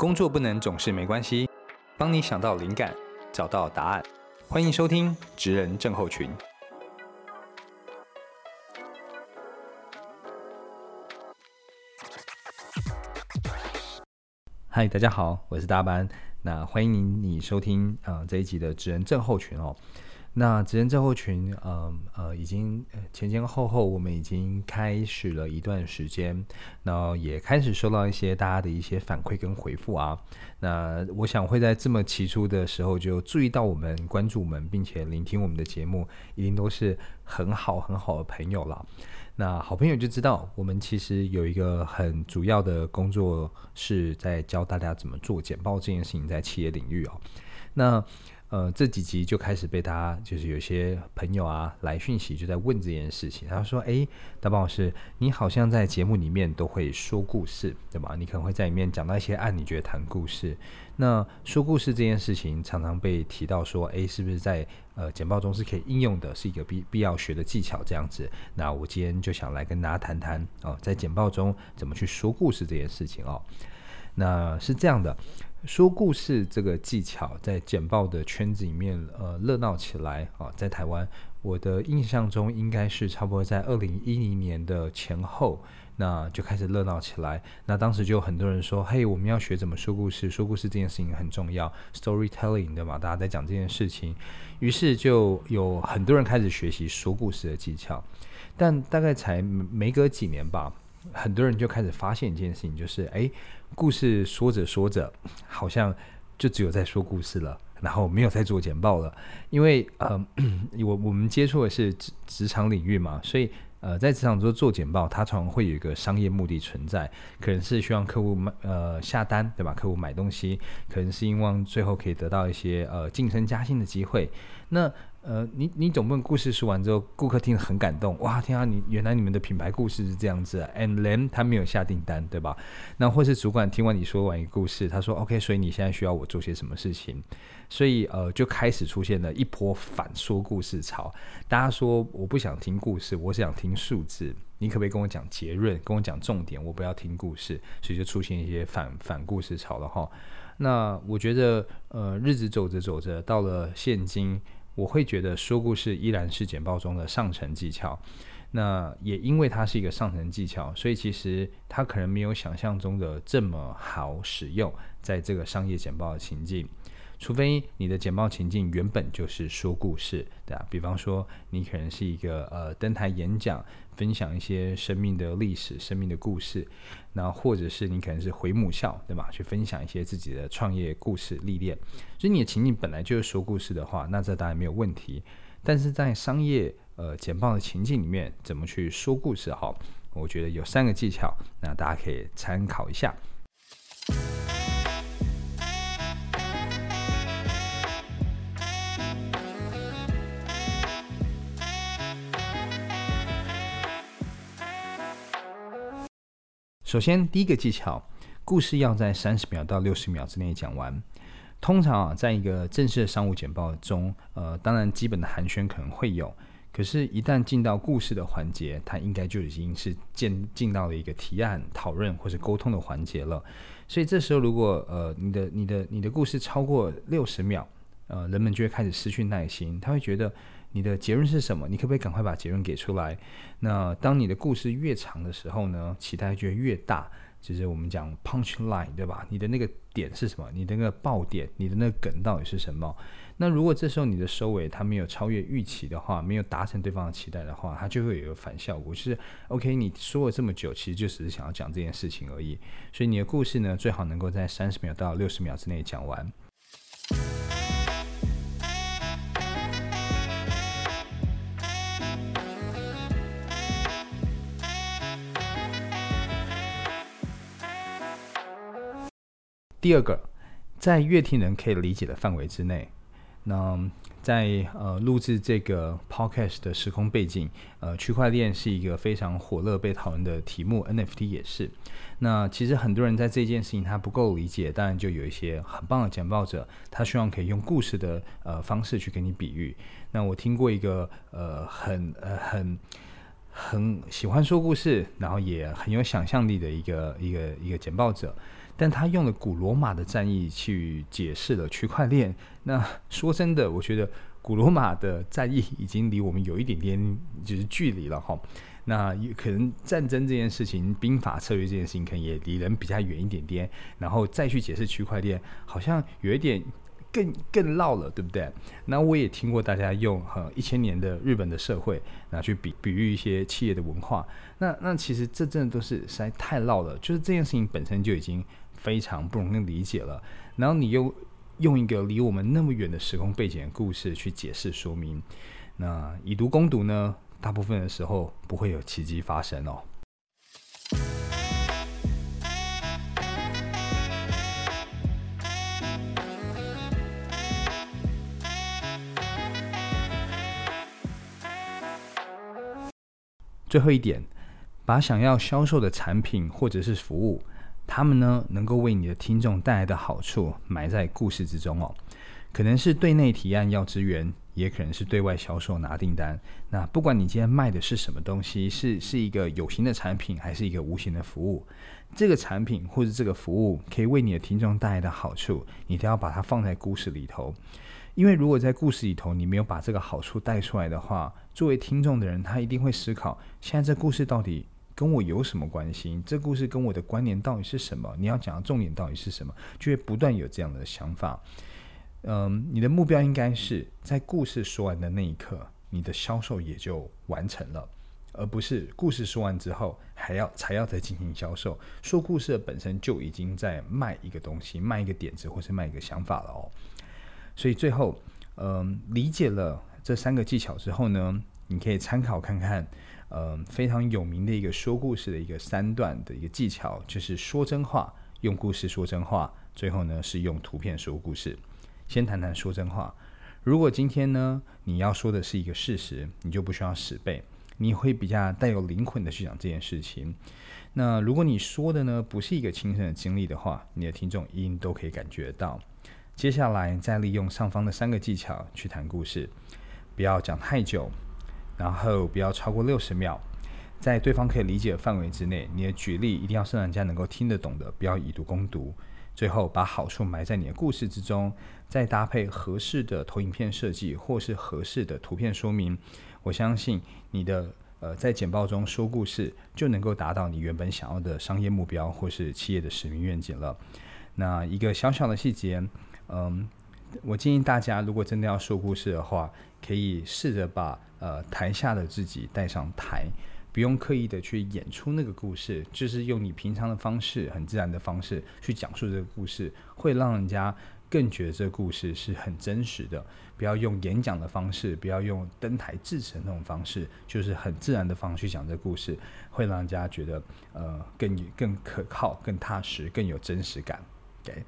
工作不能总是没关系，帮你想到灵感，找到答案。欢迎收听《职人症候群》。嗨，大家好，我是大班。那欢迎你收听啊这一集的《职人症候群》哦。那职人症候群，呃呃，已经前前后后，我们已经开始了一段时间，那也开始收到一些大家的一些反馈跟回复啊。那我想会在这么起初的时候就注意到我们、关注我们，并且聆听我们的节目，一定都是很好很好的朋友了。那好朋友就知道，我们其实有一个很主要的工作是在教大家怎么做简报这件事情，在企业领域哦。那呃，这几集就开始被大家，就是有些朋友啊来讯息，就在问这件事情。他说：“哎，大宝老师，你好像在节目里面都会说故事，对吧？你可能会在里面讲到一些案，你觉得谈故事。那说故事这件事情，常常被提到说，哎，是不是在呃简报中是可以应用的，是一个必必要学的技巧这样子？那我今天就想来跟大家谈谈哦，在简报中怎么去说故事这件事情哦。那是这样的。”说故事这个技巧在简报的圈子里面，呃，热闹起来啊。在台湾，我的印象中应该是差不多在二零一零年的前后，那就开始热闹起来。那当时就有很多人说：“嘿，我们要学怎么说故事，说故事这件事情很重要，storytelling 对吗？大家在讲这件事情，于是就有很多人开始学习说故事的技巧。但大概才没隔几年吧。很多人就开始发现一件事情，就是哎，故事说着说着，好像就只有在说故事了，然后没有在做简报了。因为呃，我我们接触的是职职场领域嘛，所以呃，在职场中做简报，它常常会有一个商业目的存在，可能是希望客户买呃下单，对吧？客户买东西，可能是希望最后可以得到一些呃晋升加薪的机会。那呃，你你总不能故事说完之后，顾客听得很感动，哇，天啊，你原来你们的品牌故事是这样子啊，and then 他没有下订单，对吧？那或是主管听完你说完一个故事，他说 OK，所以你现在需要我做些什么事情？所以呃，就开始出现了一波反说故事潮。大家说我不想听故事，我想听数字，你可不可以跟我讲结论，跟我讲重点？我不要听故事，所以就出现一些反反故事潮了哈。那我觉得呃，日子走着走着，到了现今。我会觉得说故事依然是简报中的上层技巧，那也因为它是一个上层技巧，所以其实它可能没有想象中的这么好使用，在这个商业简报的情境。除非你的简报情境原本就是说故事，对啊，比方说你可能是一个呃登台演讲，分享一些生命的历史、生命的故事，那或者是你可能是回母校，对吧？去分享一些自己的创业故事历练，所以你的情境本来就是说故事的话，那这当然没有问题。但是在商业呃简报的情境里面，怎么去说故事？哈，我觉得有三个技巧，那大家可以参考一下。首先，第一个技巧，故事要在三十秒到六十秒之内讲完。通常啊，在一个正式的商务简报中，呃，当然基本的寒暄可能会有，可是，一旦进到故事的环节，它应该就已经是进进到了一个提案、讨论或者沟通的环节了。所以，这时候如果呃，你的、你的、你的故事超过六十秒，呃，人们就会开始失去耐心，他会觉得。你的结论是什么？你可不可以赶快把结论给出来？那当你的故事越长的时候呢？期待就会越大。就是我们讲 punch line，对吧？你的那个点是什么？你的那个爆点，你的那个梗到底是什么？那如果这时候你的收尾它没有超越预期的话，没有达成对方的期待的话，它就会有一个反效果。就是 OK，你说了这么久，其实就只是想要讲这件事情而已。所以你的故事呢，最好能够在三十秒到六十秒之内讲完。第二个，在乐听人可以理解的范围之内，那在呃录制这个 podcast 的时空背景，呃，区块链是一个非常火热被讨论的题目，NFT 也是。那其实很多人在这件事情他不够理解，当然就有一些很棒的简报者，他希望可以用故事的呃方式去给你比喻。那我听过一个呃很呃很很喜欢说故事，然后也很有想象力的一个一个一个简报者。但他用了古罗马的战役去解释了区块链。那说真的，我觉得古罗马的战役已经离我们有一点点就是距离了哈。那可能战争这件事情、兵法策略这件事情，可能也离人比较远一点点。然后再去解释区块链，好像有一点更更绕了，对不对？那我也听过大家用呃一千年的日本的社会，拿去比比喻一些企业的文化。那那其实这真的都是实在太绕了，就是这件事情本身就已经非常不容易理解了。然后你又用一个离我们那么远的时空背景的故事去解释说明，那以毒攻毒呢？大部分的时候不会有奇迹发生哦。最后一点，把想要销售的产品或者是服务，他们呢能够为你的听众带来的好处埋在故事之中哦。可能是对内提案要支援。也可能是对外销售拿订单。那不管你今天卖的是什么东西，是是一个有形的产品，还是一个无形的服务，这个产品或者这个服务可以为你的听众带来的好处，你都要把它放在故事里头。因为如果在故事里头你没有把这个好处带出来的话，作为听众的人他一定会思考：现在这故事到底跟我有什么关系？这故事跟我的关联到底是什么？你要讲的重点到底是什么？就会不断有这样的想法。嗯，你的目标应该是在故事说完的那一刻，你的销售也就完成了，而不是故事说完之后还要才要再进行销售。说故事本身就已经在卖一个东西，卖一个点子，或是卖一个想法了哦。所以最后，嗯，理解了这三个技巧之后呢，你可以参考看看，嗯，非常有名的一个说故事的一个三段的一个技巧，就是说真话，用故事说真话，最后呢是用图片说故事。先谈谈说真话。如果今天呢，你要说的是一个事实，你就不需要死背，你会比较带有灵魂的去讲这件事情。那如果你说的呢，不是一个亲身的经历的话，你的听众一定都可以感觉到。接下来再利用上方的三个技巧去谈故事，不要讲太久，然后不要超过六十秒，在对方可以理解的范围之内，你的举例一定要是人家能够听得懂的，不要以毒攻毒。最后把好处埋在你的故事之中，再搭配合适的投影片设计或是合适的图片说明，我相信你的呃在简报中说故事就能够达到你原本想要的商业目标或是企业的使命愿景了。那一个小小的细节，嗯，我建议大家如果真的要说故事的话，可以试着把呃台下的自己带上台。不用刻意的去演出那个故事，就是用你平常的方式，很自然的方式去讲述这个故事，会让人家更觉得这个故事是很真实的。不要用演讲的方式，不要用登台致辞那种方式，就是很自然的方式去讲这个故事，会让人家觉得呃更更可靠、更踏实、更有真实感。对，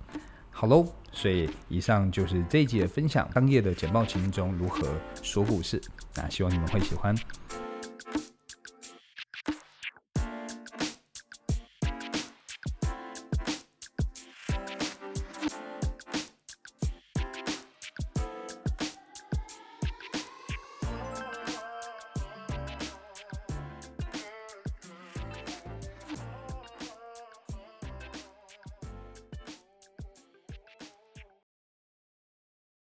好喽，所以以上就是这一集的分享，当夜的简报情境中如何说故事。那希望你们会喜欢。